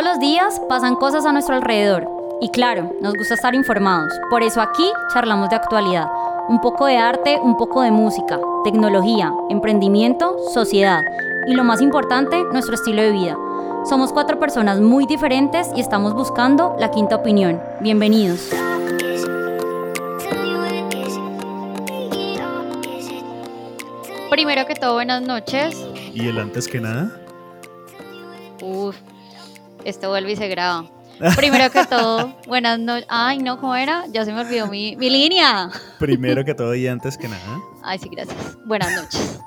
Todos los días pasan cosas a nuestro alrededor y claro, nos gusta estar informados. Por eso aquí charlamos de actualidad. Un poco de arte, un poco de música, tecnología, emprendimiento, sociedad y lo más importante, nuestro estilo de vida. Somos cuatro personas muy diferentes y estamos buscando la quinta opinión. Bienvenidos. Primero que todo, buenas noches. ¿Y el antes que nada? Uf, esto vuelve y se graba. Primero que todo, buenas noches. Ay, no, ¿cómo era? Ya se me olvidó mi, mi línea. Primero que todo y antes que nada. Ay, sí, gracias. Buenas noches.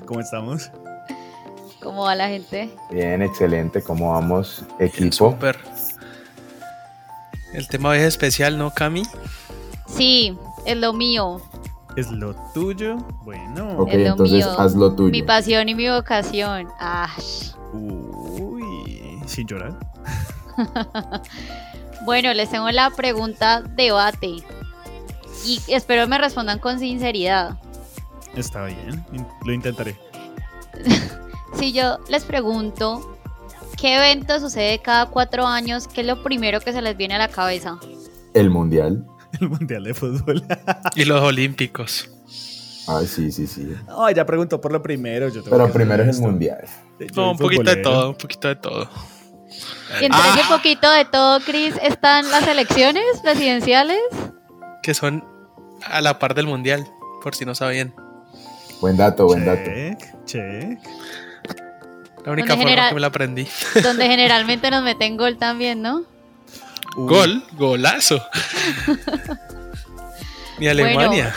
¿Cómo estamos? ¿Cómo va la gente? Bien, excelente. ¿Cómo vamos, equipo? Súper. El tema es especial, ¿no, Cami? Sí, es lo mío. ¿Es lo tuyo? Bueno. Ok, Es lo entonces mío. haz lo tuyo. Mi pasión y mi vocación. Ah. Uy, sin llorar. Bueno, les tengo la pregunta debate. Y espero me respondan con sinceridad. Está bien, lo intentaré. Si yo les pregunto, ¿qué evento sucede cada cuatro años? ¿Qué es lo primero que se les viene a la cabeza? El mundial. El Mundial de Fútbol. Y los olímpicos. Ay, sí, sí, sí. Ay, ya preguntó por lo primero. Yo tengo Pero primero es el mundial. No, un poquito de todo, un poquito de todo. Y entre Ah. ese poquito de todo, Cris, están las elecciones presidenciales. Que son a la par del mundial, por si no sabían. Buen dato, buen dato. Check, check. La única Donde forma que me la aprendí. donde generalmente nos meten gol también, ¿no? Gol, golazo. Ni Alemania.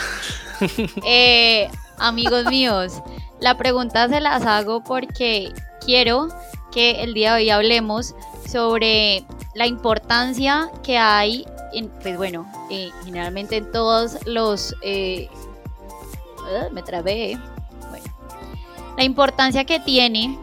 Eh, amigos míos, la pregunta se las hago porque quiero que el día de hoy hablemos sobre la importancia que hay, en, pues bueno, eh, generalmente en todos los... eh, ah, me trabé. Bueno, la importancia que tiene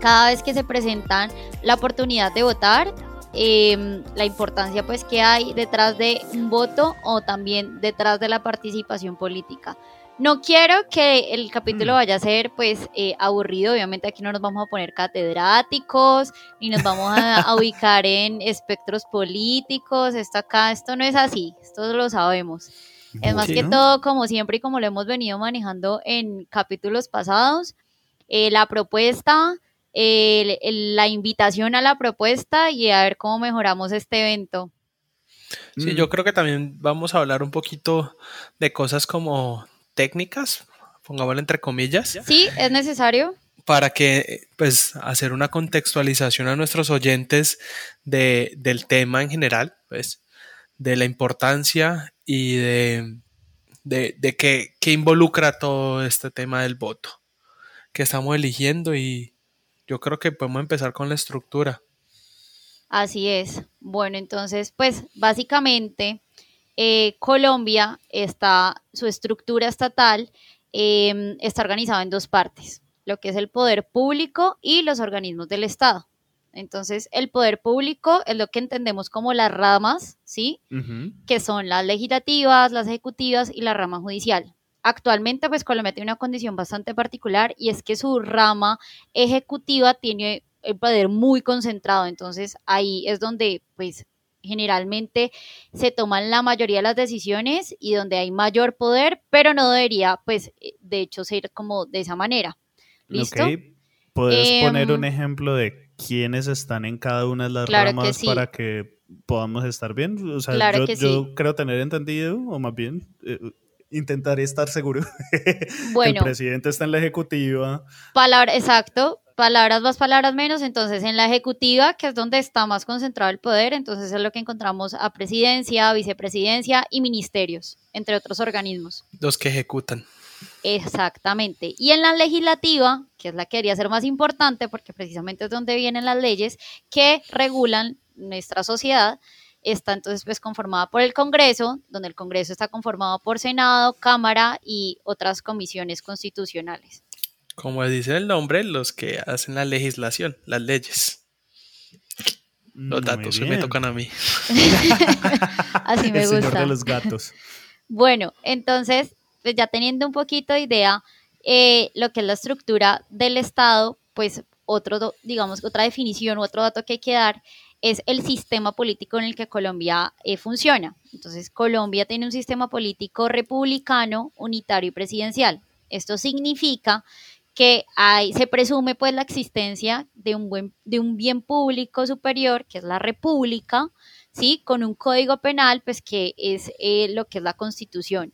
cada vez que se presentan la oportunidad de votar eh, la importancia pues que hay detrás de un voto o también detrás de la participación política. No quiero que el capítulo Mm. vaya a ser pues eh, aburrido, obviamente aquí no nos vamos a poner catedráticos, ni nos vamos a, a ubicar en espectros políticos, esto acá, esto no es así, esto lo sabemos. Es más que Bueno. todo, como siempre y como lo hemos venido manejando en capítulos pasados, eh, la propuesta, el- el- la invitación a la propuesta y a ver cómo mejoramos este evento. Sí, Mm. yo creo que también vamos a hablar un poquito de cosas como técnicas, pongámoslo entre comillas, Sí, es necesario. para que, pues, hacer una contextualización a nuestros oyentes de, del tema en general, pues, de la importancia y de, de, de qué, qué involucra todo este tema del voto que estamos eligiendo y yo creo que podemos empezar con la estructura. Así es. Bueno, entonces, pues básicamente eh, Colombia está, su estructura estatal eh, está organizada en dos partes, lo que es el poder público y los organismos del Estado. Entonces, el poder público es lo que entendemos como las ramas, ¿sí? Que son las legislativas, las ejecutivas y la rama judicial. Actualmente, pues Colombia tiene una condición bastante particular y es que su rama ejecutiva tiene el poder muy concentrado. Entonces, ahí es donde, pues, generalmente se toman la mayoría de las decisiones y donde hay mayor poder, pero no debería, pues, eh, de hecho, ser como de esa manera. ¿Listo? Ok. ¿Puedes Em, poner un ejemplo de quiénes están en cada una de las Claro que ramas sí. para que podamos estar bien? O sea, Claro yo, que yo sí. creo tener entendido, o más bien, eh, intentaré estar seguro. Bueno. El presidente está en la ejecutiva. Palabra, exacto, palabras más, palabras menos. Entonces, en la ejecutiva, que es donde está más concentrado el poder, entonces es lo que encontramos a presidencia, vicepresidencia y ministerios, entre otros organismos. Los que ejecutan. Exactamente. Y en la legislativa, que es la que debería ser más importante, porque precisamente es donde vienen las leyes que regulan nuestra sociedad, está entonces pues conformada por el Congreso, donde el Congreso está conformado por Senado, Cámara y otras comisiones constitucionales. Como dice el nombre, los que hacen la legislación, las leyes. Los Muy datos que me tocan a mí. Así me El señor gusta. de los gatos. Bueno, entonces, pues ya teniendo un poquito de idea, eh, lo que es la estructura del Estado, pues otro, digamos, otra definición otro dato que hay que dar es el sistema político en el que Colombia eh, funciona. Entonces, Colombia tiene un sistema político republicano, unitario y presidencial. Esto significa que hay, se presume pues la existencia de un, buen, de un bien público superior, que es la república, ¿sí? Con un código penal, pues que es eh, lo que es la constitución,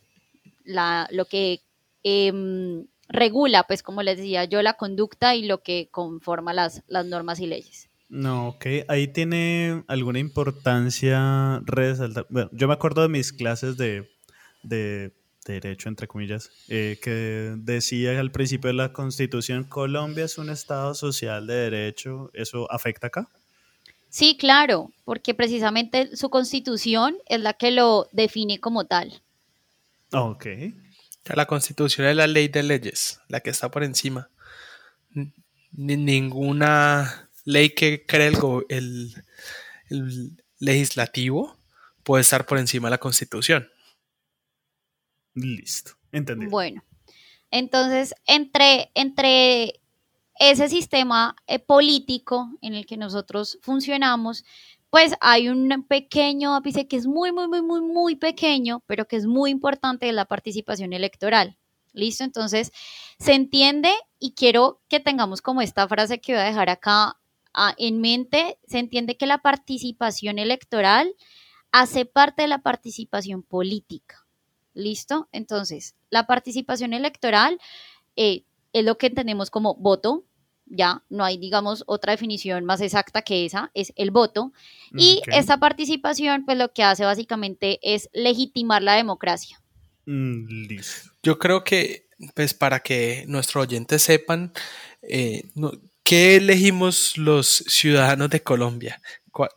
la, lo que em, regula, pues como les decía yo, la conducta y lo que conforma las, las normas y leyes. No, ok. Ahí tiene alguna importancia resaltar. Bueno, yo me acuerdo de mis clases de, de derecho, entre comillas, eh, que decía al principio de la Constitución, Colombia es un Estado social de derecho. ¿Eso afecta acá? Sí, claro, porque precisamente su constitución es la que lo define como tal. Ok. La constitución es la ley de leyes, la que está por encima. ninguna ley que cree el, el, legislativo puede estar por encima de la constitución. Listo, entendido. Bueno, entonces, entre, entre ese sistema eh, político en el que nosotros funcionamos, pues hay un pequeño ápice que es muy, muy, muy, muy, muy pequeño, pero que es muy importante de la participación electoral. ¿Listo? Entonces, se entiende y quiero que tengamos como esta frase que voy a dejar acá ah, en mente, se entiende que la participación electoral hace parte de la participación política. ¿Listo? Entonces, la participación electoral eh, es lo que entendemos como voto, ya no hay, digamos, otra definición más exacta que esa, es el voto. Y esta participación, pues lo que hace básicamente es legitimar la democracia. Mm, listo. Yo creo que, pues para que nuestros oyentes sepan, eh, ¿qué elegimos los ciudadanos de Colombia?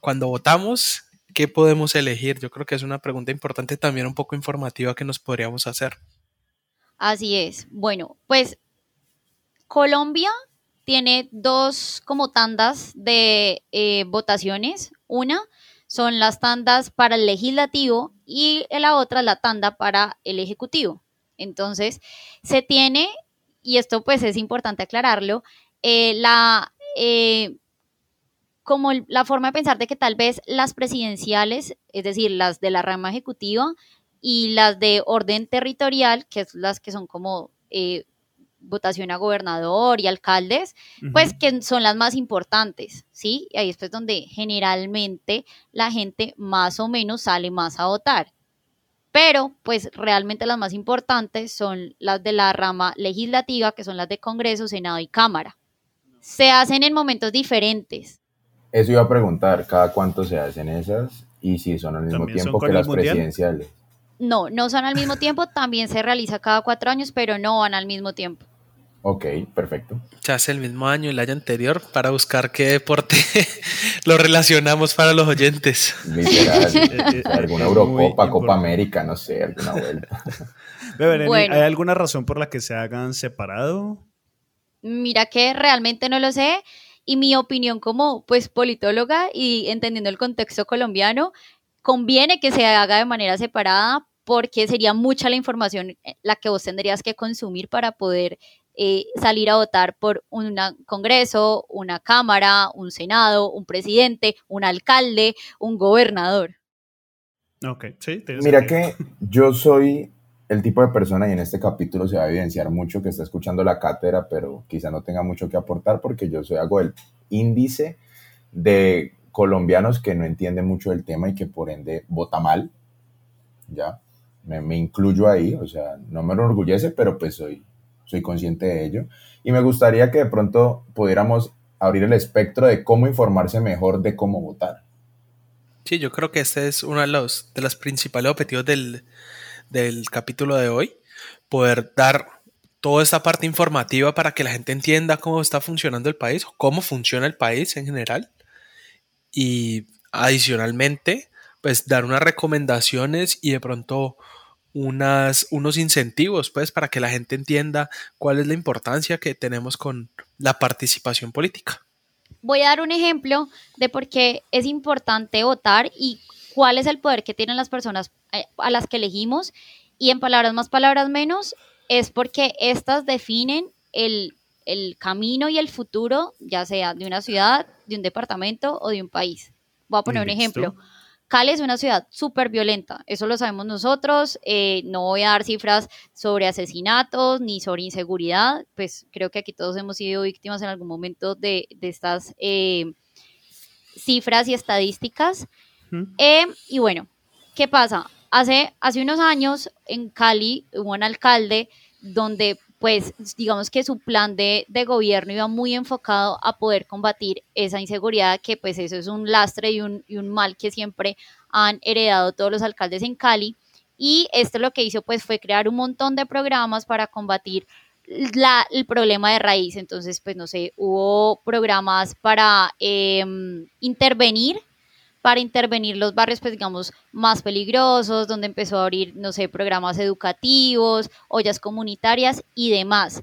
cuando votamos, ¿qué podemos elegir? Yo creo que es una pregunta importante también un poco informativa que nos podríamos hacer. Así es. Bueno, pues Colombia tiene dos como tandas de eh, votaciones. Una son las tandas para el legislativo y la otra la tanda para el ejecutivo. Entonces, se tiene, y esto pues es importante aclararlo, eh, la, eh, como la forma de pensar de que tal vez las presidenciales, es decir, las de la rama ejecutiva y las de orden territorial, que es las que son como votación a gobernador y alcaldes, pues que son las más importantes, ¿sí? Y ahí es pues donde generalmente la gente más o menos sale más a votar. Pero pues realmente las más importantes son las de la rama legislativa, que son las de Congreso, Senado y Cámara. Se hacen en momentos diferentes. Eso iba a preguntar, ¿cada cuánto se hacen esas? Y si son al mismo tiempo que las presidenciales. No, no son al mismo tiempo, también se realiza cada cuatro años, pero no van al mismo tiempo. Ok, perfecto. Se hace el mismo año, el año anterior, para buscar qué deporte lo relacionamos para los oyentes. Literal, alguna Eurocopa, Copa América, no sé, alguna vuelta. ¿Hay alguna razón por la que se hagan separado? Mira que realmente no lo sé y mi opinión como pues politóloga y entendiendo el contexto colombiano, conviene que se haga de manera separada porque sería mucha la información eh, la que vos tendrías que consumir para poder eh, salir a votar por un Congreso, una Cámara, un Senado, un presidente, un alcalde, un gobernador. Ok, sí. Mira que yo soy el tipo de persona, y en este capítulo se va a evidenciar mucho que está escuchando la cátedra, pero quizá no tenga mucho que aportar porque yo soy, hago el índice de colombianos que no entienden mucho del tema y que por ende vota mal, ¿ya? Me, me incluyo ahí, o sea, no me enorgullece, pero pues soy soy consciente de ello. Y me gustaría que de pronto pudiéramos abrir el espectro de cómo informarse mejor de cómo votar. Sí, yo creo que este es uno de los, de los principales objetivos del, del capítulo de hoy, poder dar toda esta parte informativa para que la gente entienda cómo está funcionando el país, cómo funciona el país en general. Y adicionalmente, pues dar unas recomendaciones y de pronto unas, unos incentivos, pues, para que la gente entienda cuál es la importancia que tenemos con la participación política. Voy a dar un ejemplo de por qué es importante votar y cuál es el poder que tienen las personas eh, a las que elegimos. Y en palabras más, palabras menos, es porque estas definen el el camino y el futuro, ya sea de una ciudad, de un departamento o de un país. Voy a poner un ejemplo. Cali es una ciudad súper violenta, eso lo sabemos nosotros, eh, no voy a dar cifras sobre asesinatos ni sobre inseguridad, pues creo que aquí todos hemos sido víctimas en algún momento de, estas eh, cifras y estadísticas. Eh, y bueno, ¿qué pasa? Hace, hace unos años en Cali hubo un alcalde donde pues digamos que su plan de, gobierno iba muy enfocado a poder combatir esa inseguridad, que pues eso es un lastre y un, y un mal que siempre han heredado todos los alcaldes en Cali. Y esto lo que hizo pues fue crear un montón de programas para combatir la, el problema de raíz. Entonces, pues no sé, hubo programas para em, intervenir para intervenir los barrios, pues digamos, más peligrosos, donde empezó a abrir, no sé, programas educativos, ollas comunitarias y demás.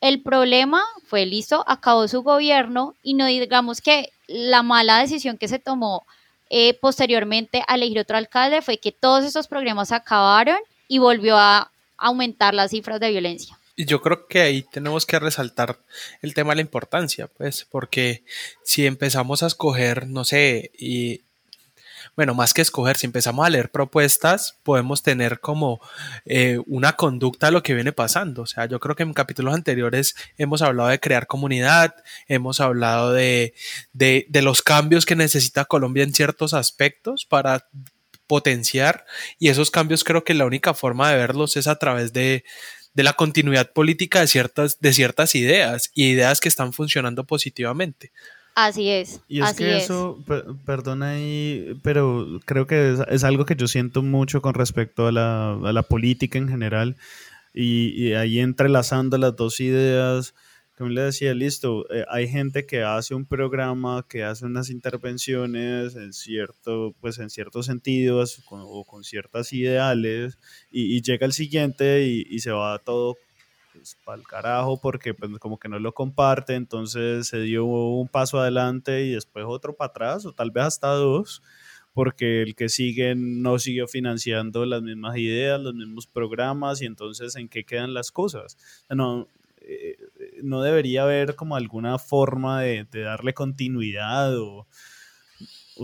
El problema fue, listo, acabó su gobierno y no digamos que la mala decisión que se tomó eh, posteriormente a elegir otro alcalde fue que todos esos programas acabaron y volvió a aumentar las cifras de violencia. Y yo creo que ahí tenemos que resaltar el tema de la importancia, pues, porque si empezamos a escoger, no sé, y bueno, más que escoger, si empezamos a leer propuestas, podemos tener como eh, una conducta a lo que viene pasando. O sea, yo creo que en capítulos anteriores hemos hablado de crear comunidad, hemos hablado de, de, los cambios que necesita Colombia en ciertos aspectos para potenciar y esos cambios creo que la única forma de verlos es a través de, de la continuidad política de ciertas, de ciertas ideas y ideas que están funcionando positivamente. Así es. Y es que eso, perdona ahí, pero creo que es, algo que yo siento mucho con respecto a la, política en general. Y, ahí entrelazando las dos ideas, como le decía, listo, eh, hay gente que hace un programa, que hace unas intervenciones en cierto, pues en ciertos sentidos o con ciertas ideales, y, llega el siguiente y, y se va todo pues, para el carajo porque pues como que no lo comparte, entonces se dio un paso adelante y después otro para atrás o tal vez hasta dos porque el que sigue no siguió financiando las mismas ideas, los mismos programas y entonces en qué quedan las cosas. No, eh, no debería haber como alguna forma de, darle continuidad o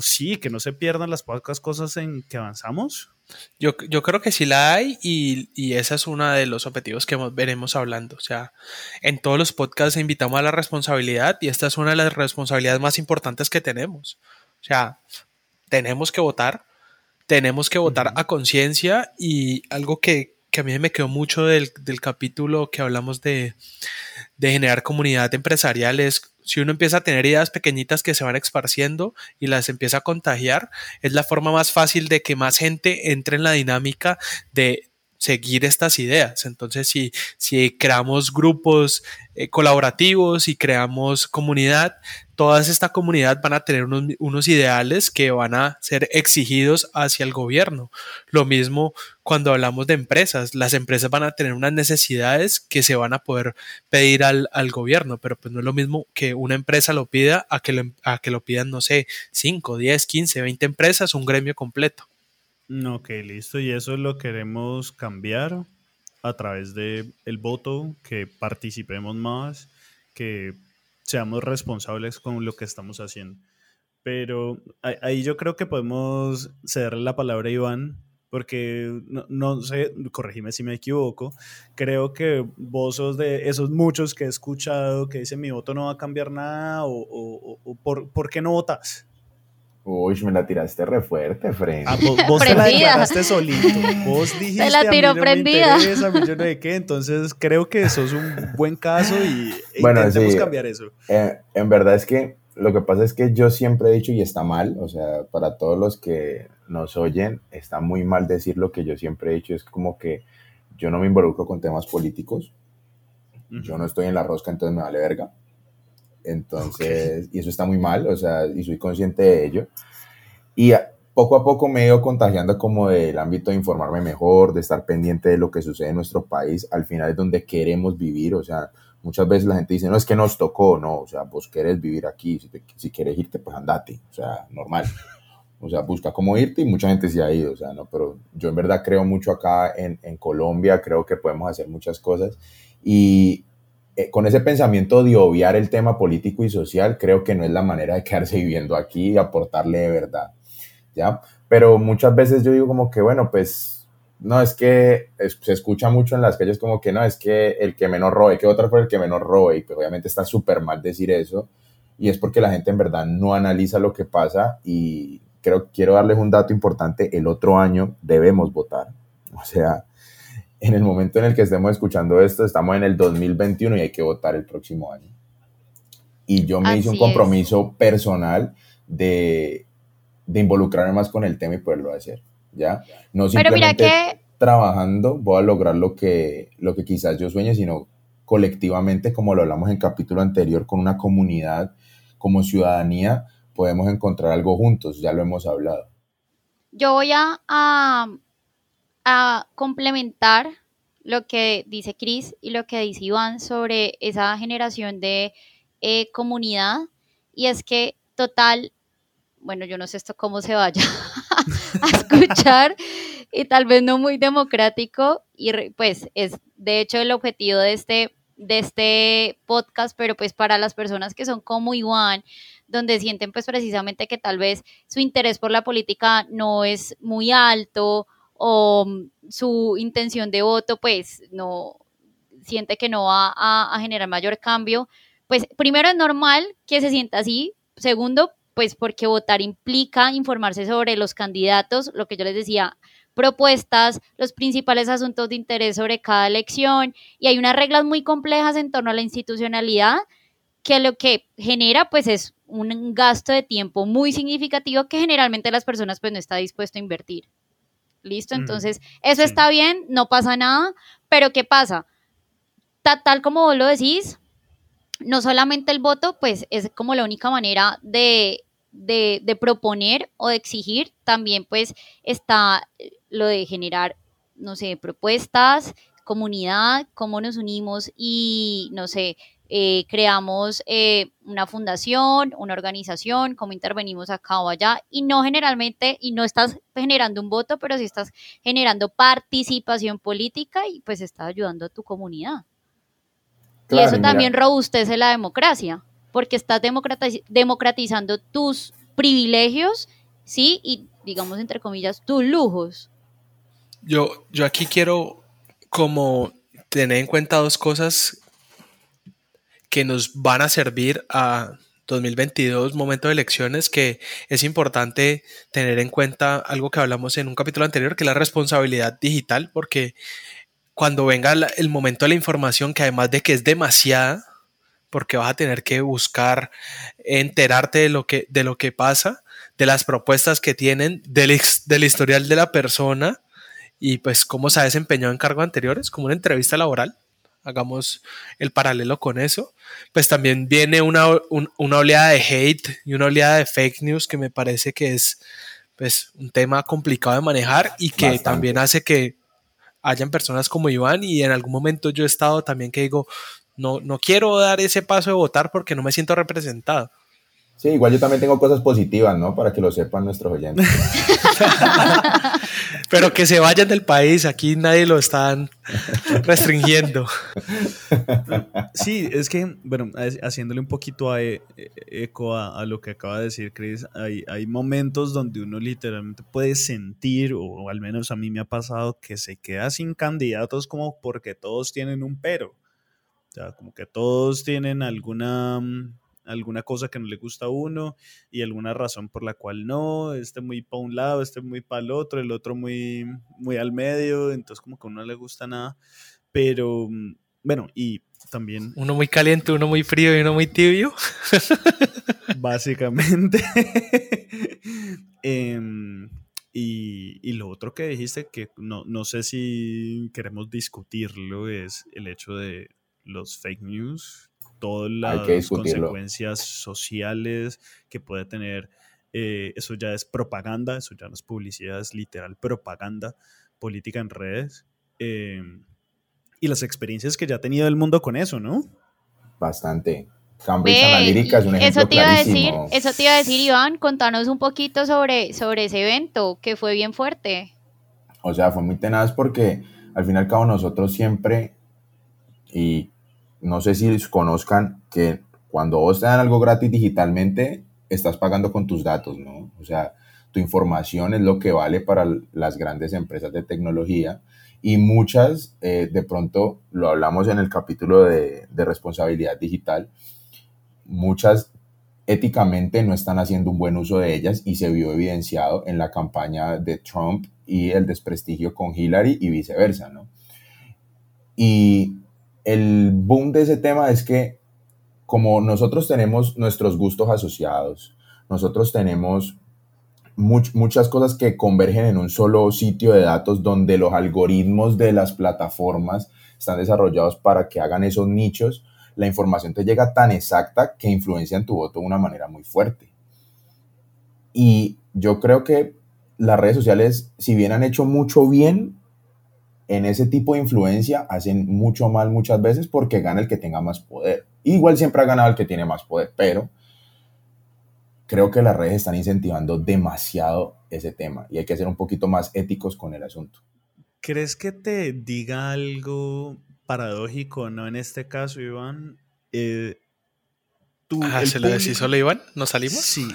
sí, que no se pierdan las pocas cosas en que avanzamos. Yo, yo, creo que sí la hay y, y ese es uno de los objetivos que veremos hablando. O sea, en todos los podcasts invitamos a la responsabilidad y esta es una de las responsabilidades más importantes que tenemos. O sea, tenemos que votar, tenemos que votar a conciencia y algo que, que, a mí me quedó mucho del, del capítulo que hablamos de, de generar comunidad empresarial es si uno empieza a tener ideas pequeñitas que se van esparciendo y las empieza a contagiar, es la forma más fácil de que más gente entre en la dinámica de seguir estas ideas. Entonces, si, si creamos grupos eh, colaborativos y creamos comunidad, toda esta comunidad van a tener unos, unos, ideales que van a ser exigidos hacia el gobierno. Lo mismo cuando hablamos de empresas, las empresas van a tener unas necesidades que se van a poder pedir al, al gobierno, pero pues no es lo mismo que una empresa lo pida a que lo, a que lo pidan, no sé, 5, 10, 15, 20 empresas, un gremio completo. Ok, listo. Y eso lo queremos cambiar a través de el voto, que participemos más, que seamos responsables con lo que estamos haciendo. Pero ahí yo creo que podemos cederle la palabra a Iván, porque no, sé, corregime si me equivoco, creo que vos de esos muchos que he escuchado que dicen mi voto no va a cambiar nada o, o, por, ¿por qué no votas? Uy, me la tiraste re fuerte, Fred. Ah, vos, te la declaraste solito. Vos dijiste. Te la tiró a mí no prendida. Me interesa, yo no de qué. Entonces creo que eso es un buen caso y bueno, intentemos cambiar eso. Eh, en verdad es que lo que pasa es que yo siempre he dicho y está mal, o sea, para todos los que nos oyen, está muy mal decir lo que yo siempre he dicho. Es como que yo no me involucro con temas políticos. Yo no estoy en la rosca, entonces me vale verga. Entonces, y eso está muy mal, o sea, y soy consciente de ello. Y poco a poco me he ido contagiando como del ámbito de informarme mejor, de estar pendiente de lo que sucede en nuestro país. Al final es donde queremos vivir, o sea, muchas veces la gente dice, no, es que nos tocó, no, o sea, vos querés vivir aquí, si, si quieres irte, pues andate, o sea, normal. O sea, busca cómo irte y mucha gente se ha ido, o sea, no, pero yo en verdad creo mucho acá en, en Colombia, creo que podemos hacer muchas cosas y eh, con ese pensamiento de obviar el tema político y social, creo que no es la manera de quedarse viviendo aquí y aportarle de verdad, ¿ya? Pero muchas veces yo digo como que, bueno, pues, no, es que se escucha mucho en las calles como que, no, es que el que menos robe, que otra por el que menos robe, y pues obviamente está súper mal decir eso, y es porque la gente en verdad no analiza lo que pasa y creo, quiero darles un dato importante, el otro año debemos votar, o sea, en el momento en el que estemos escuchando esto, estamos en el 2021 y hay que votar el próximo año. Y yo me hice un compromiso personal de, de, involucrarme más con el tema y poderlo hacer, ¿ya? No simplemente trabajando voy a lograr lo que, lo que quizás yo sueñe, sino colectivamente, como lo hablamos en capítulo anterior, con una comunidad, como ciudadanía, podemos encontrar algo juntos, ya lo hemos hablado. Yo voy a a complementar lo que dice Cris y lo que dice Iván sobre esa generación de eh, comunidad. Y es que total, bueno, yo no sé esto cómo se vaya a escuchar y tal vez no muy democrático y pues es de hecho el objetivo de este de este podcast, pero pues para las personas que son como Iván, donde sienten pues precisamente que tal vez su interés por la política no es muy alto o mm, su intención de voto pues no siente que no va a, generar mayor cambio, pues primero es normal que se sienta así, segundo pues porque votar implica informarse sobre los candidatos, lo que yo les decía, propuestas, los principales asuntos de interés sobre cada elección y hay unas reglas muy complejas en torno a la institucionalidad que lo que genera pues es un gasto de tiempo muy significativo que generalmente las personas pues no está dispuesto a invertir. ¿Listo? Entonces, eso está bien, no pasa nada, pero ¿qué pasa? tal como vos lo decís, no solamente el voto, pues es como la única manera de, de, proponer o de exigir, también pues está lo de generar, no sé, propuestas, comunidad, cómo nos unimos y, no sé, eh, creamos eh, una fundación, una organización, cómo intervenimos acá o allá, y no generalmente, y no estás generando un voto, pero sí estás generando participación política y pues estás ayudando a tu comunidad. y eso también robustece la democracia, porque estás democratizando tus privilegios, ¿sí? Y digamos, entre comillas, tus lujos. Yo, yo aquí quiero como tener en cuenta dos cosas que nos van a servir a 2022, momento de elecciones, que es importante tener en cuenta algo que hablamos en un capítulo anterior, que es la responsabilidad digital, porque cuando venga el momento de la información, que además de que es demasiada, porque vas a tener que buscar enterarte de lo que, de lo que pasa, de las propuestas que tienen, del, del historial de la persona y pues cómo se ha desempeñado en cargos anteriores, como una entrevista laboral hagamos el paralelo con eso, pues también viene una, oleada de hate y una oleada de fake news que me parece que es pues, un tema complicado de manejar y que también hace que hayan personas como Iván y en algún momento yo he estado también que digo, no, no quiero dar ese paso de votar porque no me siento representado. Sí, igual yo también tengo cosas positivas, ¿no? Para que lo sepan nuestros oyentes. Pero que se vayan del país, aquí nadie lo están restringiendo. Sí, es que, bueno, haciéndole un poquito e, e, eco a, lo que acaba de decir Chris, hay, hay momentos donde uno literalmente puede sentir, o al menos a mí me ha pasado, que se queda sin candidatos como porque todos tienen un pero. O sea, como que todos tienen alguna mm, alguna cosa que no le gusta a uno y alguna razón por la cual no, este muy para un lado, este muy para el otro, el otro muy, muy al medio, entonces como que a uno no le gusta nada, pero mm, bueno, y también... Uno muy caliente, uno muy frío y uno muy tibio. Básicamente. Em, y, y, lo otro que dijiste, que no, no sé si queremos discutirlo, es el hecho de los fake news todas las consecuencias sociales que puede tener. Eh, eso ya es propaganda, eso ya no es publicidad, es literal propaganda política en redes. Em, y las experiencias que ya ha tenido el mundo con eso, ¿no? Bastante. Cambridge Analytica es un ejemplo eso te iba a decir, eso te iba a decir, Iván, contanos un poquito sobre, sobre ese evento, que fue bien fuerte. O sea, fue muy tenaz porque al fin y al cabo nosotros siempre, y no sé si conozcan que cuando vos te dan algo gratis digitalmente, estás pagando con tus datos, ¿no? O sea, tu información es lo que vale para las grandes empresas de tecnología y muchas, eh, de pronto lo hablamos en el capítulo de, de responsabilidad digital, muchas éticamente no están haciendo un buen uso de ellas y se vio evidenciado en la campaña de Trump y el desprestigio con Hillary y viceversa, ¿no? Y el boom de ese tema es que como nosotros tenemos nuestros gustos asociados, nosotros tenemos muchas cosas que convergen en un solo sitio de datos donde los algoritmos de las plataformas están desarrollados para que hagan esos nichos, la información te llega tan exacta que influencia en tu voto de una manera muy fuerte. Y yo creo que las redes sociales, si bien han hecho mucho bien, en ese tipo de influencia hacen mucho mal muchas veces porque gana el que tenga más poder. Igual siempre ha ganado el que tiene más poder, pero creo que las redes están incentivando demasiado ese tema y hay que ser un poquito más éticos con el asunto. ¿Crees que te diga algo paradójico, no en este caso, Iván? Eh, ah, ¿se lo decís solo Iván? ¿Nos salimos? Sí.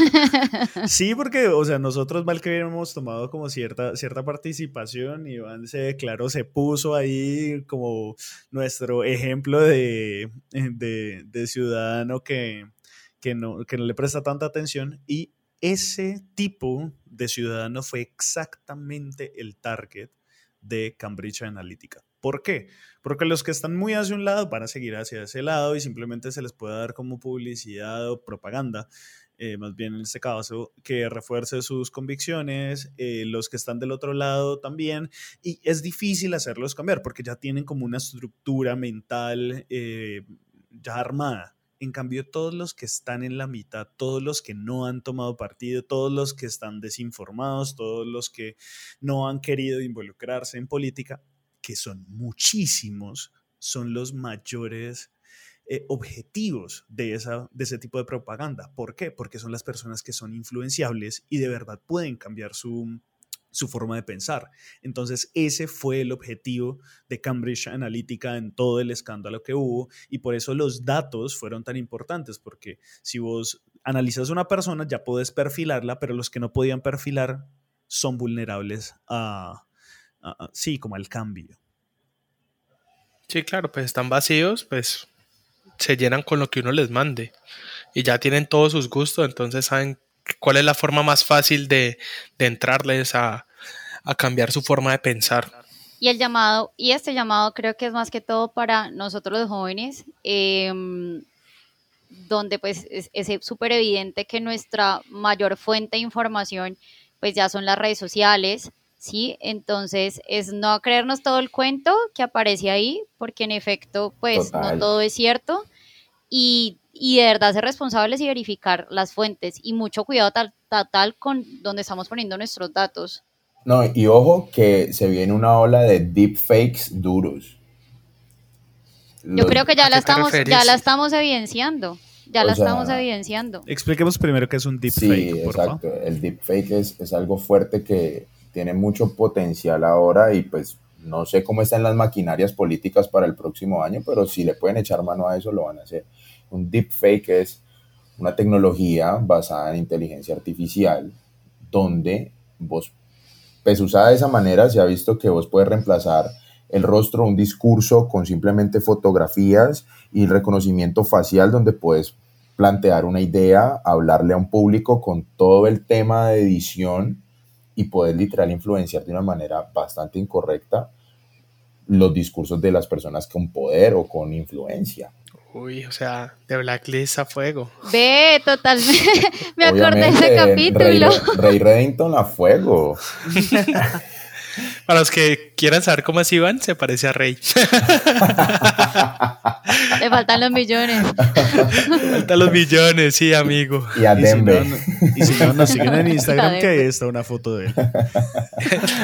sí, porque, o sea, nosotros mal que habíamos tomado como cierta, cierta participación, Iván se declaró, se puso ahí como nuestro ejemplo de, de ciudadano que, que no, no le presta tanta atención y ese tipo de ciudadano fue exactamente el target de Cambridge Analytica. ¿Por qué? Porque los que están muy hacia un lado van a seguir hacia ese lado y simplemente se les puede dar como publicidad o propaganda, eh, más bien en este caso, que refuerce sus convicciones, eh, los que están del otro lado también, y es difícil hacerlos cambiar porque ya tienen como una estructura mental eh, ya armada. En cambio, todos los que están en la mitad, todos los que no han tomado partido, todos los que están desinformados, todos los que no han querido involucrarse en política, que son muchísimos, son los mayores eh, objetivos de, esa, de ese tipo de propaganda. ¿Por qué? Porque son las personas que son influenciables y de verdad pueden cambiar su, su forma de pensar. Entonces, ese fue el objetivo de Cambridge Analytica en todo el escándalo que hubo y por eso los datos fueron tan importantes, porque si vos analizas a una persona ya puedes perfilarla, pero los que no podían perfilar son vulnerables a, sí, como al cambio. Sí, claro, pues están vacíos, pues se llenan con lo que uno les mande y ya tienen todos sus gustos, entonces saben cuál es la forma más fácil de, entrarles a, cambiar su forma de pensar. Y el llamado, y este llamado creo que es más que todo para nosotros los jóvenes, em, donde pues es súper evidente que nuestra mayor fuente de información pues ya son las redes sociales, ¿sí? Entonces es no creernos todo el cuento que aparece ahí, porque en efecto pues no todo es cierto, y y de verdad ser responsables y verificar las fuentes y mucho cuidado tal, tal, con donde estamos poniendo nuestros datos. No, y ojo que se viene una ola de deepfakes duros. Yo creo que ya la estamos, ya la estamos evidenciando. Ya la estamos evidenciando. Expliquemos primero qué es un deepfake. Sí, exacto. El deepfake es, es algo fuerte que tiene mucho potencial ahora y pues no sé cómo están las maquinarias políticas para el próximo año, pero si le pueden echar mano a eso, lo van a hacer. Un deepfake es una tecnología basada en inteligencia artificial donde vos, pues usada de esa manera, se ha visto que vos puedes reemplazar el rostro, un discurso con simplemente fotografías y reconocimiento facial donde puedes plantear una idea, hablarle a un público con todo el tema de edición y poder literal influenciar de una manera bastante incorrecta los discursos de las personas con poder o con influencia. Uy, o sea, de Blacklist a fuego. Ve, totalmente. Me acordé de ese capítulo. Rey, Rey Reddington a fuego. Para los que quieran saber cómo es Iván, se parece a Rey. Le faltan los millones. Le faltan los millones, sí, amigo. Y a Denver. Y si no, nos siguen en Instagram, que ahí está una foto de él.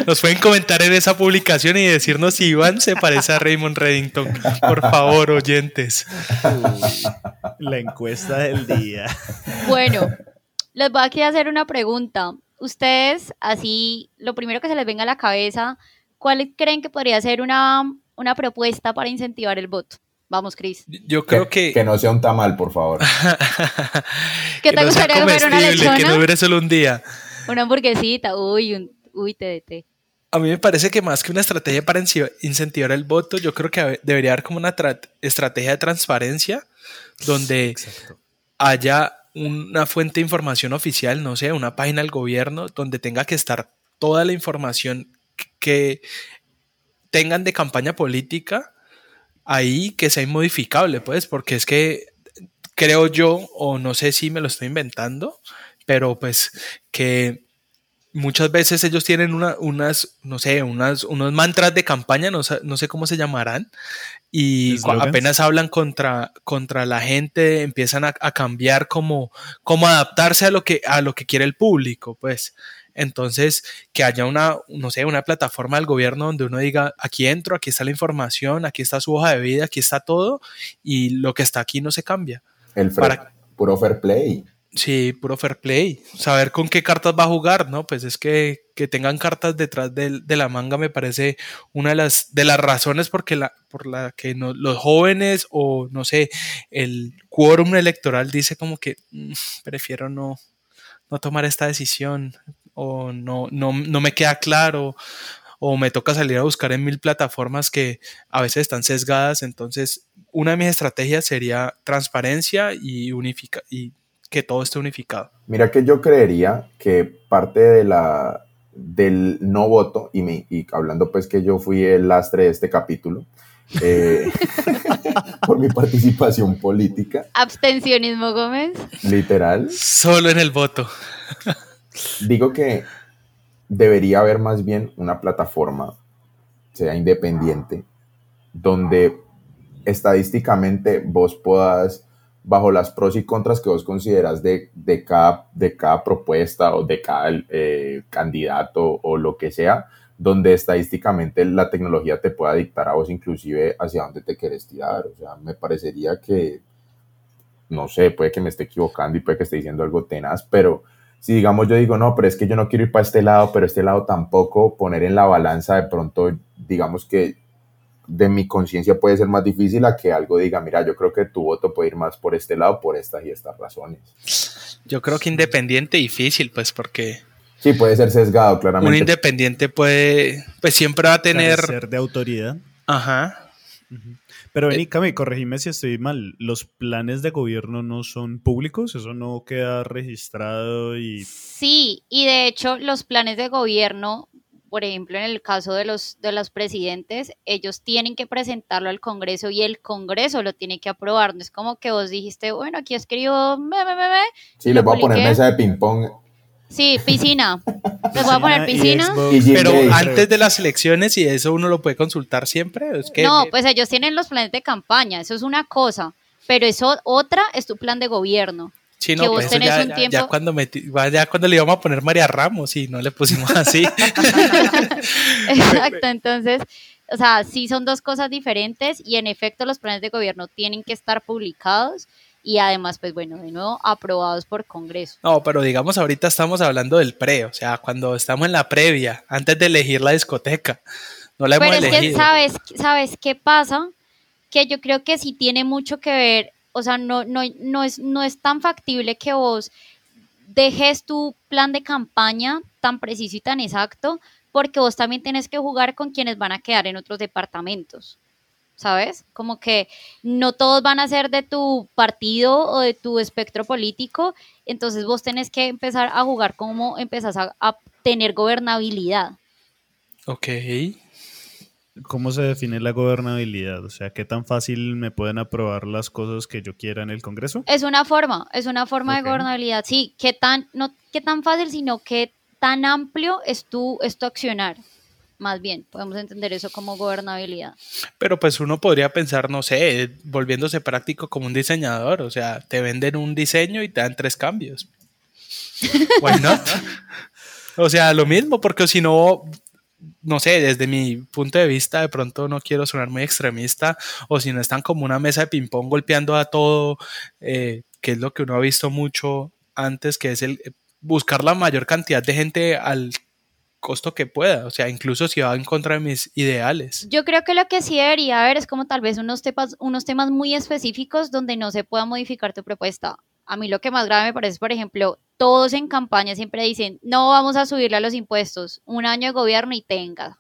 Nos pueden comentar en esa publicación y decirnos si Iván se parece a Raymond Reddington. Por favor, oyentes. la encuesta del día. Bueno, les voy a hacer una pregunta ustedes, así, lo primero que se les venga a la cabeza, ¿cuál creen que podría ser una, propuesta para incentivar el voto? Vamos, Cris. Yo creo que... Que no sea un tamal, por favor. ¿Qué te gustaría comer una lechona? Que no dure solo un día. Una hamburguesita, uy, un, uy, TDT. A mí me parece que más que una estrategia para incentivar el voto, yo creo que debería haber como una estrategia de transparencia donde haya una fuente de información oficial, no sé, una página del gobierno donde tenga que estar toda la información que tengan de campaña política ahí que sea inmodificable, pues, porque es que creo yo, o no sé si me lo estoy inventando, pero pues que muchas veces ellos tienen una, unas, no sé, unas, unos mantras de campaña, no, no sé cómo se llamarán, y apenas hablan contra, contra la gente, empiezan a, cambiar como, como adaptarse a lo que, a lo que quiere el público, pues. Entonces, que haya una, no sé, una plataforma del gobierno donde uno diga, aquí entro, aquí está la información, aquí está su hoja de vida, aquí está todo, y lo que está aquí no se cambia. El Para, puro fair play. Sí, puro fair play. Saber con qué cartas va a jugar, ¿no? Pues es que, que tengan cartas detrás de, de, la manga me parece una de las, de las razones porque la, por la que los jóvenes o, no sé, el quórum electoral dice como que mm, prefiero no, no tomar esta decisión o no, no, no me queda claro o me toca salir a buscar en mil plataformas que a veces están sesgadas. Entonces, una de mis estrategias sería transparencia y, unifica y que todo esté unificado. Mira que yo creería que parte de la, del no voto, y, me, y hablando pues que yo fui el lastre de este capítulo, eh, por mi participación política. Abstencionismo, Gómez. Literal. Solo en el voto. Digo que debería haber más bien una plataforma, sea independiente, donde estadísticamente vos puedas bajo las pros y contras que vos consideras de, de, cada, de cada propuesta o de cada eh, candidato o lo que sea, donde estadísticamente la tecnología te pueda dictar a vos inclusive hacia dónde te quieres tirar. O sea, me parecería que, no sé, puede que me esté equivocando y puede que esté diciendo algo tenaz, pero si digamos yo digo, no, pero es que yo no quiero ir para este lado, pero este lado tampoco, poner en la balanza de pronto, digamos que de mi conciencia puede ser más difícil a que algo diga, mira, yo creo que tu voto puede ir más por este lado por estas y estas razones. Yo creo que independiente difícil, pues porque... Sí, puede ser sesgado, claramente. Un independiente puede, pues siempre va a tener... Ser de autoridad. Ajá. Pero vení, Cami, corregime si estoy mal. ¿Los planes de gobierno no son públicos? ¿Eso no queda registrado y...? Sí, y de hecho los planes de gobierno por ejemplo, en el caso de los, de los presidentes, ellos tienen que presentarlo al Congreso y el Congreso lo tiene que aprobar. No es como que vos dijiste, bueno, aquí escribo, me, me, me, Sí, le voy a poner mesa de ping-pong. Sí, piscina. Les voy a poner piscina. Pero antes de las elecciones y eso uno lo puede consultar siempre. Es que no, pues ellos tienen los planes de campaña, eso es una cosa. Pero eso otra es tu plan de gobierno. Sí, no, pues ya, ya, cuando ya cuando le íbamos a poner María Ramos y no le pusimos así. Exacto, entonces, o sea, sí son dos cosas diferentes y en efecto los planes de gobierno tienen que estar publicados y además, pues bueno, de nuevo, aprobados por Congreso. No, pero digamos, ahorita estamos hablando del pre, o sea, cuando estamos en la previa, antes de elegir la discoteca. No la hemos pero es que, ¿sabes, ¿sabes qué pasa? Que yo creo que sí tiene mucho que ver o sea, no, no, no, es, no es tan factible que vos dejes tu plan de campaña tan preciso y tan exacto, porque vos también tienes que jugar con quienes van a quedar en otros departamentos. ¿Sabes? Como que no todos van a ser de tu partido o de tu espectro político, entonces vos tenés que empezar a jugar como empezás a, a tener gobernabilidad. Ok. ¿Cómo se define la gobernabilidad? O sea, ¿qué tan fácil me pueden aprobar las cosas que yo quiera en el Congreso? Es una forma, es una forma de gobernabilidad. Sí, ¿qué tan, no qué tan fácil, sino qué tan amplio es tu, es tu accionar? Más bien, podemos entender eso como gobernabilidad. Pero pues uno podría pensar, no sé, volviéndose práctico como un diseñador. O sea, te venden un diseño y te dan tres cambios. Why not? O sea, lo mismo, porque si no, no sé, desde mi punto de vista, de pronto no quiero sonar muy extremista, o si no están como una mesa de ping-pong golpeando a todo, eh, que es lo que uno ha visto mucho antes, que es el eh, buscar la mayor cantidad de gente al costo que pueda, o sea, incluso si va en contra de mis ideales. Yo creo que lo que sí debería haber es como tal vez unos temas, unos temas muy específicos donde no se pueda modificar tu propuesta. A mí lo que más grave me parece, por ejemplo, todos en campaña siempre dicen, no vamos a subirle a los impuestos, un año de gobierno y tenga.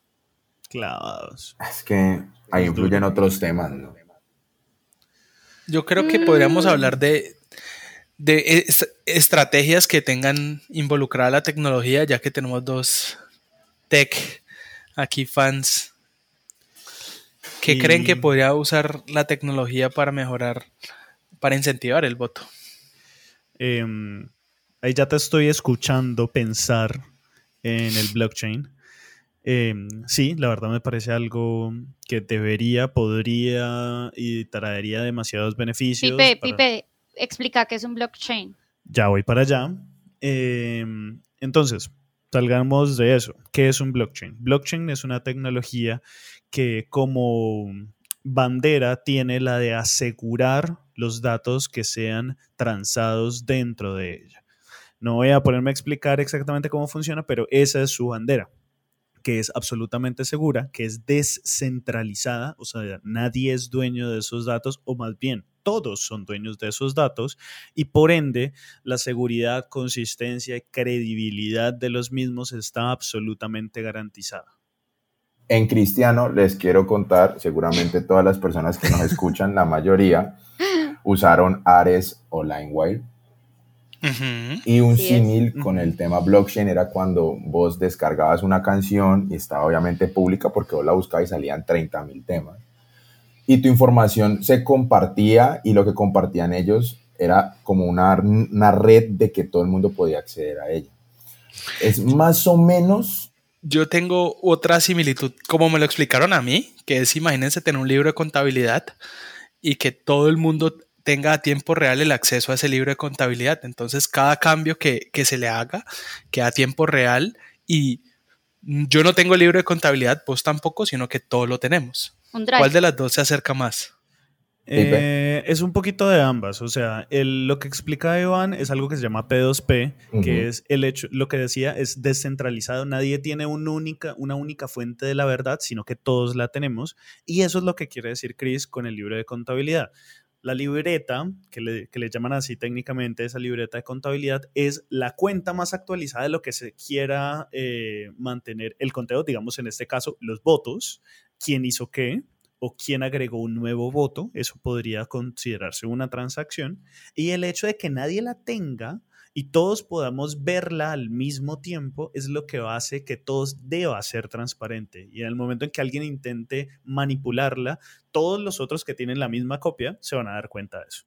Clavados. Es que ahí influyen otros temas, ¿no? Yo creo que podríamos Mm. hablar de, de es- estrategias que tengan involucrada la tecnología, ya que tenemos dos tech aquí fans. ¿Qué Y- creen que podría usar la tecnología para mejorar, para incentivar el voto? Em, ahí ya te estoy escuchando pensar en el blockchain. Em, sí, la verdad me parece algo que debería, podría y traería demasiados beneficios. Pipe, para- Pipe, explica qué es un blockchain. Ya voy para allá. Em, entonces, salgamos de eso. ¿Qué es un blockchain? Blockchain es una tecnología que como bandera tiene la de asegurar los datos que sean transados dentro de ella. No voy a ponerme a explicar exactamente cómo funciona, pero esa es su bandera que es absolutamente segura, que es descentralizada, o sea, nadie es dueño de esos datos, o más bien, todos son dueños de esos datos, y por ende, la seguridad, consistencia y credibilidad de los mismos está absolutamente garantizada. En cristiano les quiero contar, seguramente todas las personas que nos escuchan, la mayoría, usaron Ares o LimeWire. Ujú. Y un símil con el tema blockchain era cuando vos descargabas una canción y estaba obviamente pública porque vos la buscabas y salían 30 mil temas. Y tu información se compartía y lo que compartían ellos era como una, una red de que todo el mundo podía acceder a ella. Es más o menos, Yo tengo otra similitud, como me lo explicaron a mí, que es, imagínense tener un libro de contabilidad y que todo el mundo tenga a tiempo real el acceso a ese libro de contabilidad. Entonces, cada cambio que, que se le haga queda a tiempo real y yo no tengo el libro de contabilidad, vos tampoco, sino que todos lo tenemos. ¿Cuál de las dos se acerca más? Eh, es un poquito de ambas, o sea, el- lo que explica Iván es algo que se llama P2P, Ujú. que es el hecho, lo que decía es descentralizado, nadie tiene una única, una única fuente de la verdad, sino que todos la tenemos, y eso es lo que quiere decir Chris con el libro de contabilidad. La libreta, que le, que llaman así técnicamente, esa libreta de contabilidad, es la cuenta más actualizada de lo que se quiera eh, mantener el conteo, digamos en este caso, los votos, quién hizo qué, o quién agregó un nuevo voto, eso podría considerarse una transacción, y el hecho de que nadie la tenga y todos podamos verla al mismo tiempo es lo que hace que todos deba ser transparente. Y en el momento en que alguien intente manipularla, todos los otros que tienen la misma copia se van a dar cuenta de eso.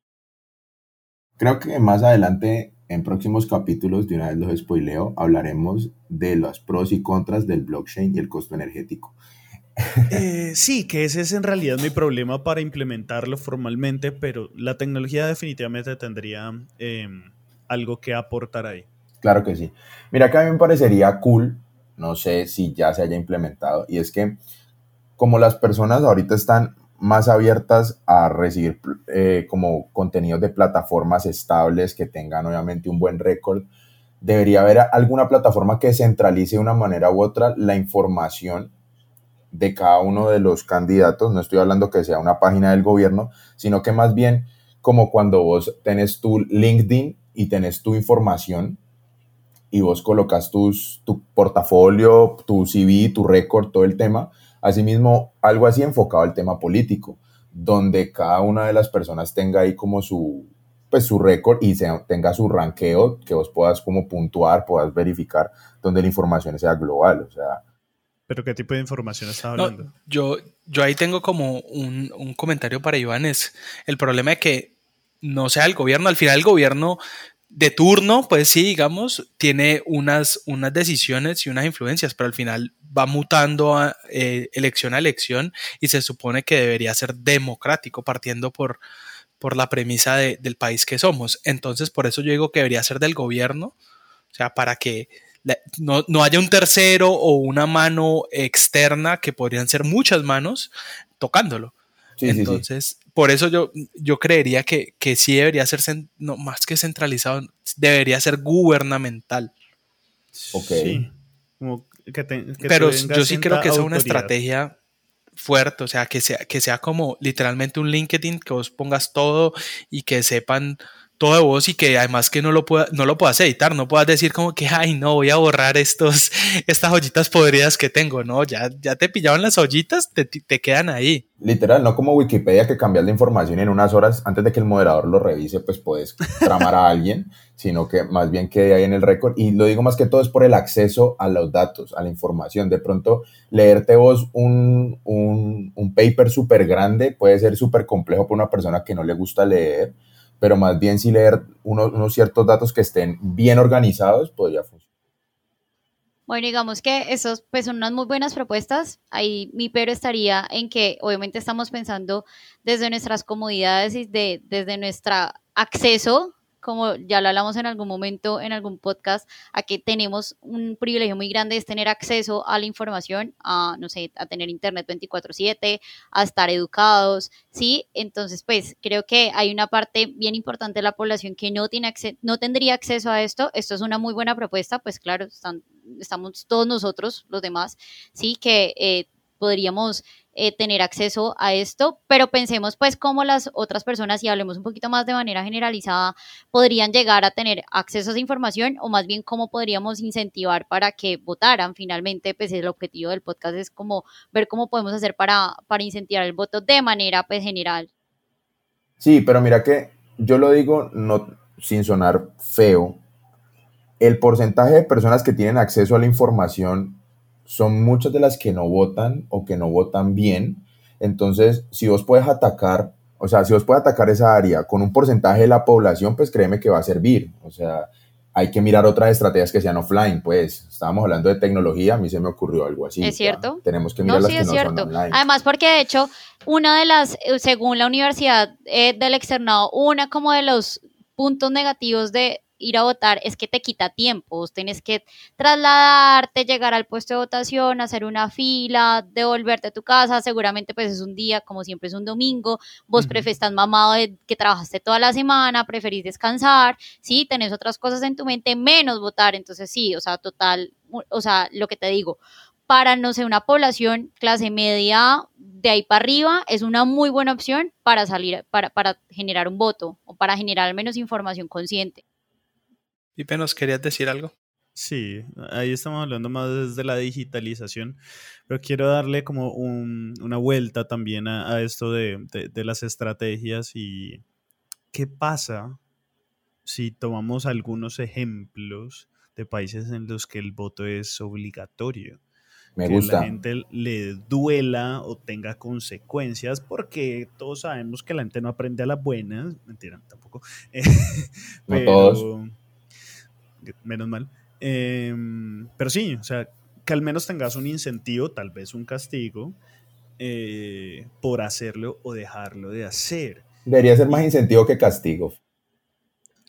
creo que más adelante, en próximos capítulos, de una vez los spoileo, hablaremos de los pros y contras del blockchain y el costo energético. Eh, sí, que ese es en realidad mi problema para implementarlo formalmente, pero la tecnología definitivamente tendría eh, algo que aportar ahí. Claro que sí. Mira que a mí me parecería cool, no sé si ya se haya implementado, y es que como las personas ahorita están más abiertas a recibir eh, como contenidos de plataformas estables que tengan obviamente un buen récord, debería haber alguna plataforma que centralice de una manera u otra la información de cada uno de los candidatos. No estoy hablando que sea una página del gobierno, sino que más bien como cuando vos tenés tu LinkedIn y tenés tu información y vos colocas tus, tu portafolio, tu CV, tu récord, todo el tema. Asimismo, algo así enfocado al tema político, donde cada una de las personas tenga ahí como su, pues su récord y se, tenga su ranqueo, que vos puedas como puntuar, puedas verificar, donde la información sea global. O sea, ¿Pero qué tipo de información está No, hablando? yo, yo ahí tengo como un, un comentario para Iván, es el problema de que no sea el gobierno, al final el gobierno de turno, pues sí, digamos, tiene unas, unas decisiones y unas influencias, pero al final va mutando a, eh, elección a elección y se supone que debería ser democrático, partiendo por, por la premisa de- del país que somos. Entonces, por eso yo digo que debería ser del gobierno, o sea, para que la- no, no haya un tercero o una mano externa, que podrían ser muchas manos, tocándolo. sí, sí, sí. Por eso yo, yo creería que, que sí debería ser, no, más que centralizado, debería ser gubernamental. Ok. Sí, como que, te, que Pero yo sí creo que esa es una estrategia fuerte, o sea, que sea, que sea como literalmente un LinkedIn, que vos pongas todo y que sepan todo de vos y que además que no lo, pueda, no lo puedas editar, no puedas decir como que, ay, no, voy a borrar estos, estas ollitas podridas que tengo, no, ya, ya te pillaron las ollitas, te, te quedan ahí. Literal, no como Wikipedia que cambias la información en unas horas antes de que el moderador lo revise, pues puedes tramar a alguien, sino que más bien quede ahí en el récord. Y lo digo más que todo es por el acceso a los datos, a la información. De pronto, leerte vos un, un, un paper súper grande puede ser súper complejo para una persona que no le gusta leer, pero más bien si leer unos, unos ciertos datos que estén bien organizados podría funcionar. Bueno, digamos que esos pues son unas muy buenas propuestas. Ahí mi pero estaría en que obviamente estamos pensando desde nuestras comodidades y de, desde nuestro acceso, como ya lo hablamos en algún momento en algún podcast, a que tenemos un privilegio muy grande es tener acceso a la información, a no sé, a tener internet 24/7, a estar educados, ¿sí? Entonces, pues creo que hay una parte bien importante de la población que no tiene acce- no tendría acceso a esto. Esto es una muy buena propuesta, pues claro, están estamos todos nosotros, los demás, sí, que eh, podríamos eh, tener acceso a esto, pero pensemos pues cómo las otras personas, y hablemos un poquito más de manera generalizada, podrían llegar a tener acceso a esa información o más bien cómo podríamos incentivar para que votaran finalmente, pues el objetivo del podcast es como ver cómo podemos hacer para, para incentivar el voto de manera pues general. Sí, pero mira que yo lo digo no sin sonar feo. El porcentaje de personas que tienen acceso a la información son muchas de las que no votan o que no votan bien. Entonces, si vos puedes atacar, o sea, si vos puedes atacar esa área con un porcentaje de la población, pues créeme que va a servir. O sea, hay que mirar otras estrategias que sean offline, pues estábamos hablando de tecnología, a mí se me ocurrió algo así. ¿Es cierto? Ya. Tenemos que mirar No, las sí que es no cierto. son online. Además, porque de hecho, una de las, eh, según la Universidad eh, del Externado, una como de los puntos negativos de ir a votar es que te quita tiempo. Vos tenés que trasladarte, llegar al puesto de votación, hacer una fila, devolverte a tu casa. Seguramente, pues es un día, como siempre es un domingo. Vos Ujú. prefe- estás mamado de que trabajaste toda la semana, preferís descansar, sí, tenés otras cosas en tu mente, menos votar. Entonces, sí, o sea, total, o sea, lo que te digo, para, no sé, una población clase media de ahí para arriba, es una muy buena opción para salir, para, para generar un voto o para generar al menos información consciente. Pipe, ¿nos querías decir algo? Sí, ahí estamos hablando más desde la digitalización, pero quiero darle como un- una vuelta también a, a esto de, de- de las estrategias y qué pasa si tomamos algunos ejemplos de países en los que el voto es obligatorio. Me que gusta. la gente le duela o tenga consecuencias, porque todos sabemos que la gente no aprende a las buenas, mentira, tampoco. eh, No todos. Menos mal. Em, pero sí, o sea, que al menos tengas un incentivo, tal vez un castigo, eh, por hacerlo o dejarlo de hacer. Debería ser más incentivo que castigo.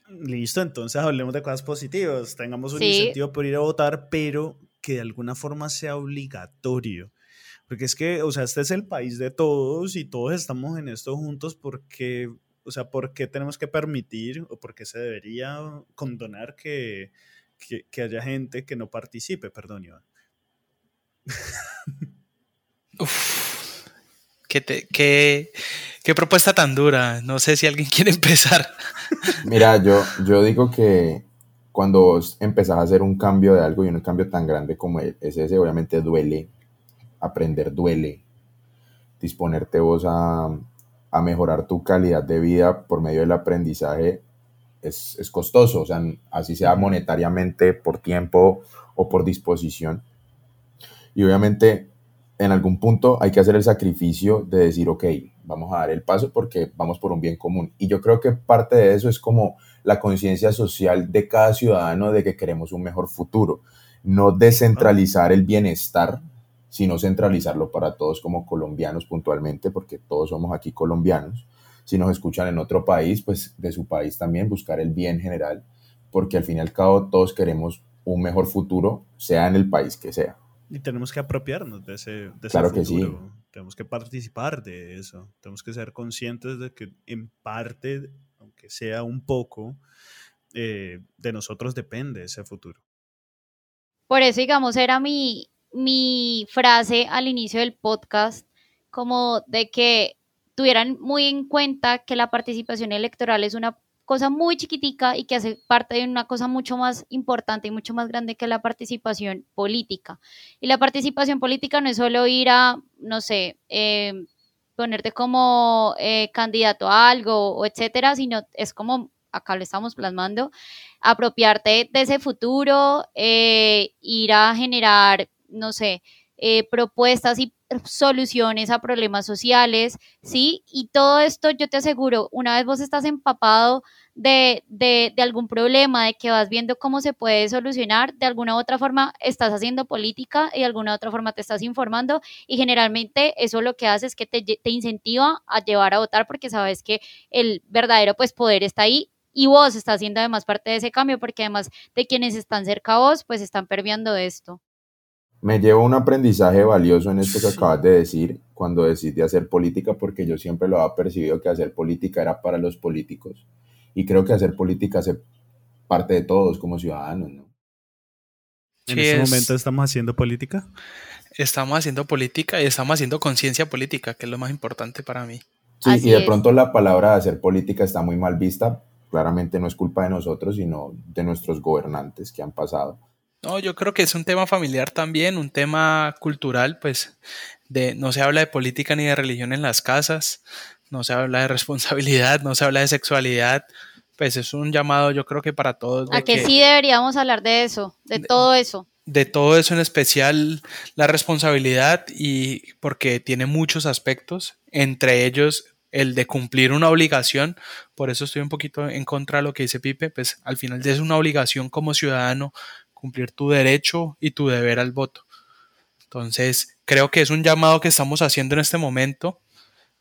Listo, entonces hablemos de cosas positivas. Tengamos un Sí. incentivo por ir a votar, pero que de alguna forma sea obligatorio. Porque es que, o sea, este es el país de todos y todos estamos en esto juntos porque, o sea, ¿por qué tenemos que permitir o por qué se debería condonar que, que, que haya gente que no participe? Perdón, Iván. Uf, qué, te- qué- qué propuesta tan dura. No sé si alguien quiere empezar. Mira, yo, yo digo que cuando vos empezás a hacer un cambio de algo y un cambio tan grande como e- es ese, obviamente duele, aprender duele, disponerte vos a, a mejorar tu calidad de vida por medio del aprendizaje es, es costoso, o sea, así sea monetariamente, por tiempo o por disposición. Y obviamente en algún punto hay que hacer el sacrificio de decir, ok, vamos a dar el paso porque vamos por un bien común. Y yo creo que parte de eso es como la conciencia social de cada ciudadano de que queremos un mejor futuro. No descentralizar el bienestar, sino centralizarlo para todos como colombianos puntualmente, porque todos somos aquí colombianos. Si nos escuchan en otro país, pues de su país también buscar el bien general, porque al fin y al cabo todos queremos un mejor futuro, sea en el país que sea. Y tenemos que apropiarnos de ese, de ese Claro que sí. futuro. Tenemos que participar de eso. Tenemos que ser conscientes de que en parte, aunque sea un poco, eh, de nosotros depende ese futuro. por eso, digamos, era mi, mi frase al inicio del podcast, como de que tuvieran muy en cuenta que la participación electoral es una cosa muy chiquitica y que hace parte de una cosa mucho más importante y mucho más grande que la participación política. Y la participación política no es solo ir a, no sé, eh, ponerte como eh, candidato a algo o etcétera, sino es como acá lo estamos plasmando, apropiarte de ese futuro, eh, ir a generar, no sé, propuestas y soluciones a problemas sociales, ¿sí? Y todo esto yo te aseguro, una vez vos estás empapado de, de, de, algún problema, de que vas viendo cómo se puede solucionar, de alguna u otra forma estás haciendo política y de alguna u otra forma te estás informando y generalmente eso lo que hace es que te, te incentiva a llevar a votar porque sabes que el verdadero pues poder está ahí y vos estás haciendo además parte de ese cambio porque además de quienes están cerca a vos pues están permeando esto me llevo un aprendizaje valioso en esto que acabas de decir cuando decidí hacer política, porque yo siempre lo había percibido que hacer política era para los políticos. Y creo que hacer política hace parte de todos como ciudadanos, ¿no? En este momento estamos haciendo política. Estamos haciendo política y estamos haciendo conciencia política, que es lo más importante para mí. Sí, y de pronto la palabra de hacer política está muy mal vista. Claramente no es culpa de nosotros, sino de nuestros gobernantes que han pasado no, yo creo que es un tema familiar también, un tema cultural, pues de no se habla de política ni de religión en las casas, no se habla de responsabilidad, no se habla de sexualidad, pues es un llamado yo creo que para todos. A que, sí deberíamos hablar de eso, de, todo eso. De todo eso en especial la responsabilidad y porque tiene muchos aspectos, entre ellos el de cumplir una obligación, por eso estoy un poquito en contra de lo que dice Pipe, pues al final es una obligación como ciudadano cumplir tu derecho y tu deber al voto. Entonces, creo que es un llamado que estamos haciendo en este momento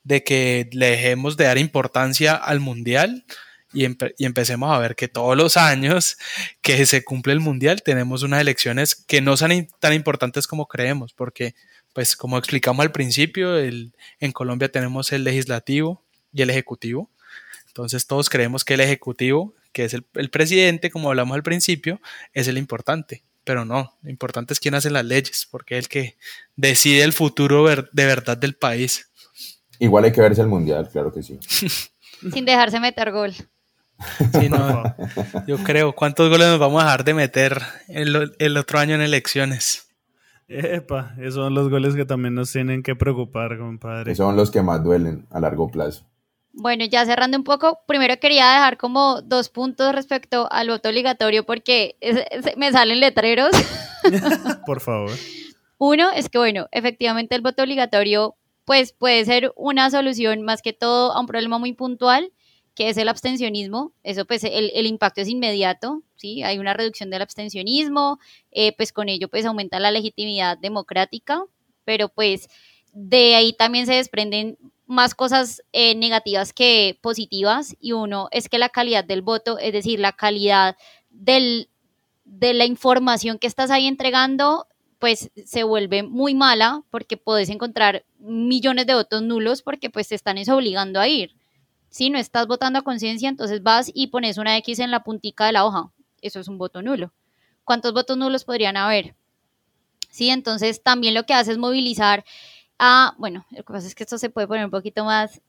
de que le dejemos de dar importancia al mundial y, empecemos a ver que todos los años que se cumple el mundial tenemos unas elecciones que no son tan importantes como creemos, porque, pues, como explicamos al principio, el, en Colombia tenemos el legislativo y el ejecutivo. Entonces, todos creemos que el ejecutivo que es el, presidente, como hablamos al principio, es el importante. Pero no, lo importante es quién hace las leyes, porque es el que decide el futuro de verdad del país. Igual hay que verse el mundial, claro que sí. Sin dejarse meter gol. Sí, no, yo creo. ¿Cuántos goles nos vamos a dejar de meter el, el otro año en elecciones? Epa, esos son los goles que también nos tienen que preocupar, compadre. Esos son los que más duelen a largo plazo. Bueno, ya cerrando un poco, primero quería dejar como dos puntos respecto al voto obligatorio porque me salen letreros. Por favor. Uno es que, bueno, efectivamente el voto obligatorio pues puede ser una solución más que todo a un problema muy puntual, que es el abstencionismo. Eso pues el, impacto es inmediato, ¿sí? Hay una reducción del abstencionismo, eh, pues con ello pues aumenta la legitimidad democrática, pero pues de ahí también se desprenden más cosas eh, negativas que positivas y uno es que la calidad del voto, es decir, la calidad de la información que estás ahí entregando, pues se vuelve muy mala porque puedes encontrar millones de votos nulos porque pues te están obligando a ir. Si no estás votando a conciencia, entonces vas y pones una X en la puntica de la hoja. Eso es un voto nulo. ¿Cuántos votos nulos podrían haber? Sí, entonces también lo que hace es movilizar bueno, lo que pasa es que esto se puede poner un poquito más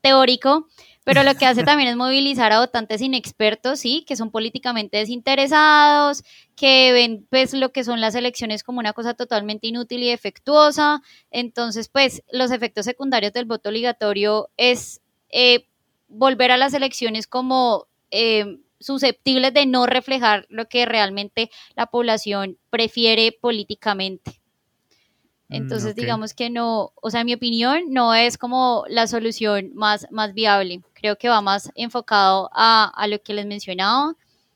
teórico, pero lo que hace también es movilizar a votantes inexpertos, sí, que son políticamente desinteresados, que ven pues lo que son las elecciones como una cosa totalmente inútil y defectuosa. Entonces, pues los efectos secundarios del voto obligatorio es eh, volver a las elecciones como eh, susceptibles de no reflejar lo que realmente la población prefiere políticamente. Mm, Entonces, digamos que no, o sea, en mi opinión, no es como la solución más, más viable. Creo que va más enfocado a, a lo que les mencionaba,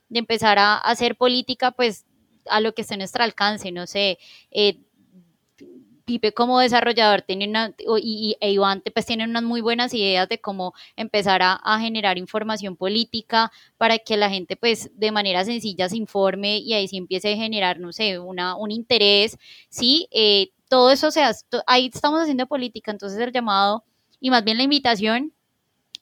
de empezar a, hacer política, pues, a lo que esté en nuestro alcance, no sé. Eh, Pipe como desarrollador tiene una, y, e Iván pues tienen unas muy buenas ideas de cómo empezar a, a, generar información política para que la gente pues de manera sencilla se informe y ahí sí empiece a generar, no sé, una, un interés, sí, eh, todo eso, o sea, ahí estamos haciendo política, entonces el llamado y más bien la invitación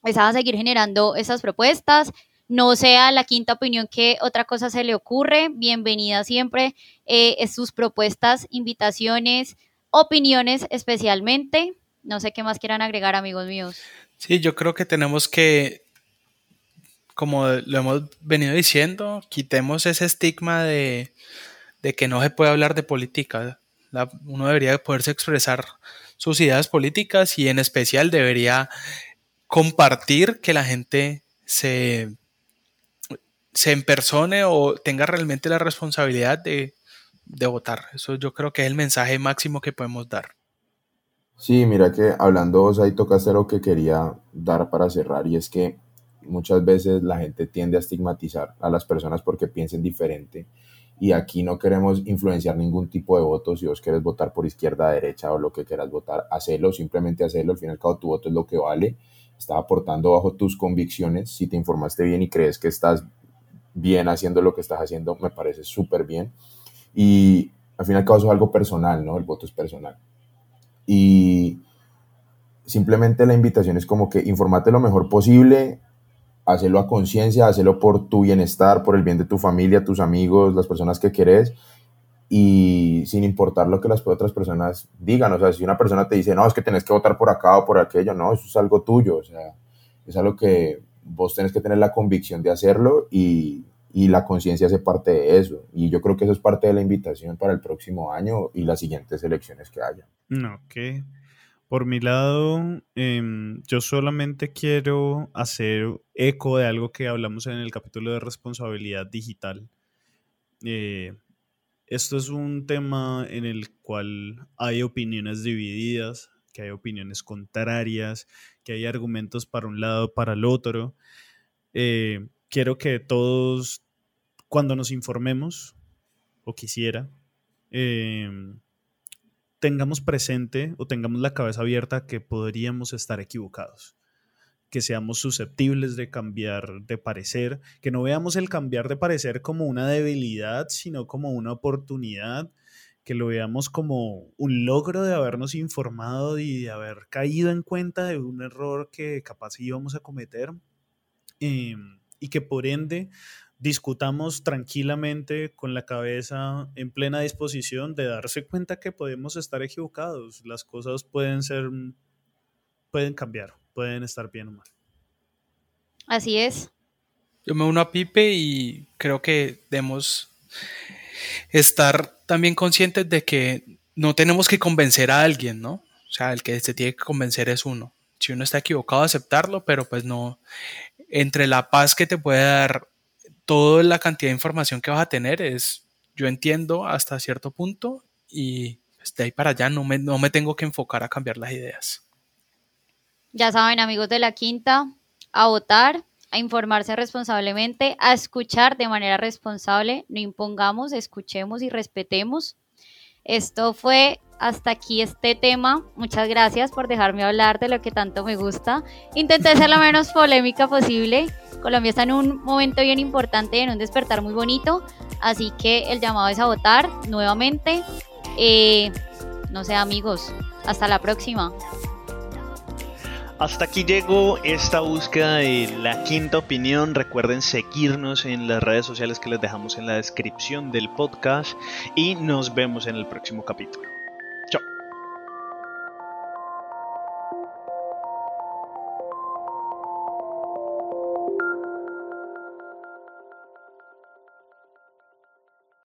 es a seguir generando esas propuestas, no sea la quinta opinión que otra cosa se le ocurre. Bienvenida siempre eh, sus propuestas, invitaciones, opiniones especialmente. No sé qué más quieran agregar, amigos míos. Sí, yo creo que tenemos que, como lo hemos venido diciendo, quitemos ese estigma de, que no se puede hablar de política. Uno debería poderse expresar sus ideas políticas y en especial debería compartir que la gente se, se empersone o tenga realmente la responsabilidad de, de votar. Eso yo creo que es el mensaje máximo que podemos dar. Sí, mira que hablando vos ahí tocaste lo que quería dar para cerrar y es que muchas veces la gente tiende a estigmatizar a las personas porque piensen diferente y aquí no queremos influenciar ningún tipo de voto. Si vos querés votar por izquierda, derecha o lo que quieras votar, hacelo, simplemente hacelo. Al fin y al cabo, tu voto es lo que vale. Está aportando bajo tus convicciones. Si te informaste bien y crees que estás bien haciendo lo que estás haciendo, me parece súper bien. Y al fin y al cabo, eso es algo personal, ¿no? El voto es personal. Y simplemente la invitación es como que informate lo mejor posible, hacerlo a conciencia, hacerlo por tu bienestar, por el bien de tu familia, tus amigos, las personas que querés y sin importar lo que las otras personas digan. O sea, si una persona te dice, no, es que tenés que votar por acá o por aquello, no, eso es algo tuyo. O sea, es algo que vos tenés que tener la convicción de hacerlo y, y la conciencia hace parte de eso. Y yo creo que eso es parte de la invitación para el próximo año y las siguientes elecciones que haya. Ok. Por mi lado, em, yo solamente quiero hacer eco de algo que hablamos en el capítulo de responsabilidad digital. Eh, esto es un tema en el cual hay opiniones divididas, que hay opiniones contrarias, que hay argumentos para un lado, para el otro. Eh, quiero que todos, cuando nos informemos, o quisiera, eh, tengamos presente o tengamos la cabeza abierta que podríamos estar equivocados, que seamos susceptibles de cambiar de parecer, que no veamos el cambiar de parecer como una debilidad, sino como una oportunidad, que lo veamos como un logro de habernos informado y de haber caído en cuenta de un error que capaz íbamos a cometer. Em, y que por ende discutamos tranquilamente con la cabeza en plena disposición de darse cuenta que podemos estar equivocados. Las cosas pueden ser, pueden cambiar, pueden estar bien o mal. Así es. Yo me uno a Pipe y creo que debemos estar también conscientes de que no tenemos que convencer a alguien, ¿no? O sea, el que se tiene que convencer es uno. Si uno está equivocado, aceptarlo, pero pues no. Entre la paz que te puede dar toda la cantidad de información que vas a tener es, yo entiendo hasta cierto punto y pues, de ahí para allá no me, no me tengo que enfocar a cambiar las ideas. Ya saben, amigos de la quinta, a votar, a informarse responsablemente, a escuchar de manera responsable, no impongamos, escuchemos y respetemos. Esto fue hasta aquí este tema. Muchas gracias por dejarme hablar de lo que tanto me gusta. Intenté ser la menos polémica posible. Colombia está en un momento bien importante, en un despertar muy bonito. Así que el llamado es a votar nuevamente. Eh, no sé, amigos. Hasta la próxima. Hasta aquí llegó esta búsqueda de la quinta opinión. Recuerden seguirnos en las redes sociales que les dejamos en la descripción del podcast y nos vemos en el próximo capítulo.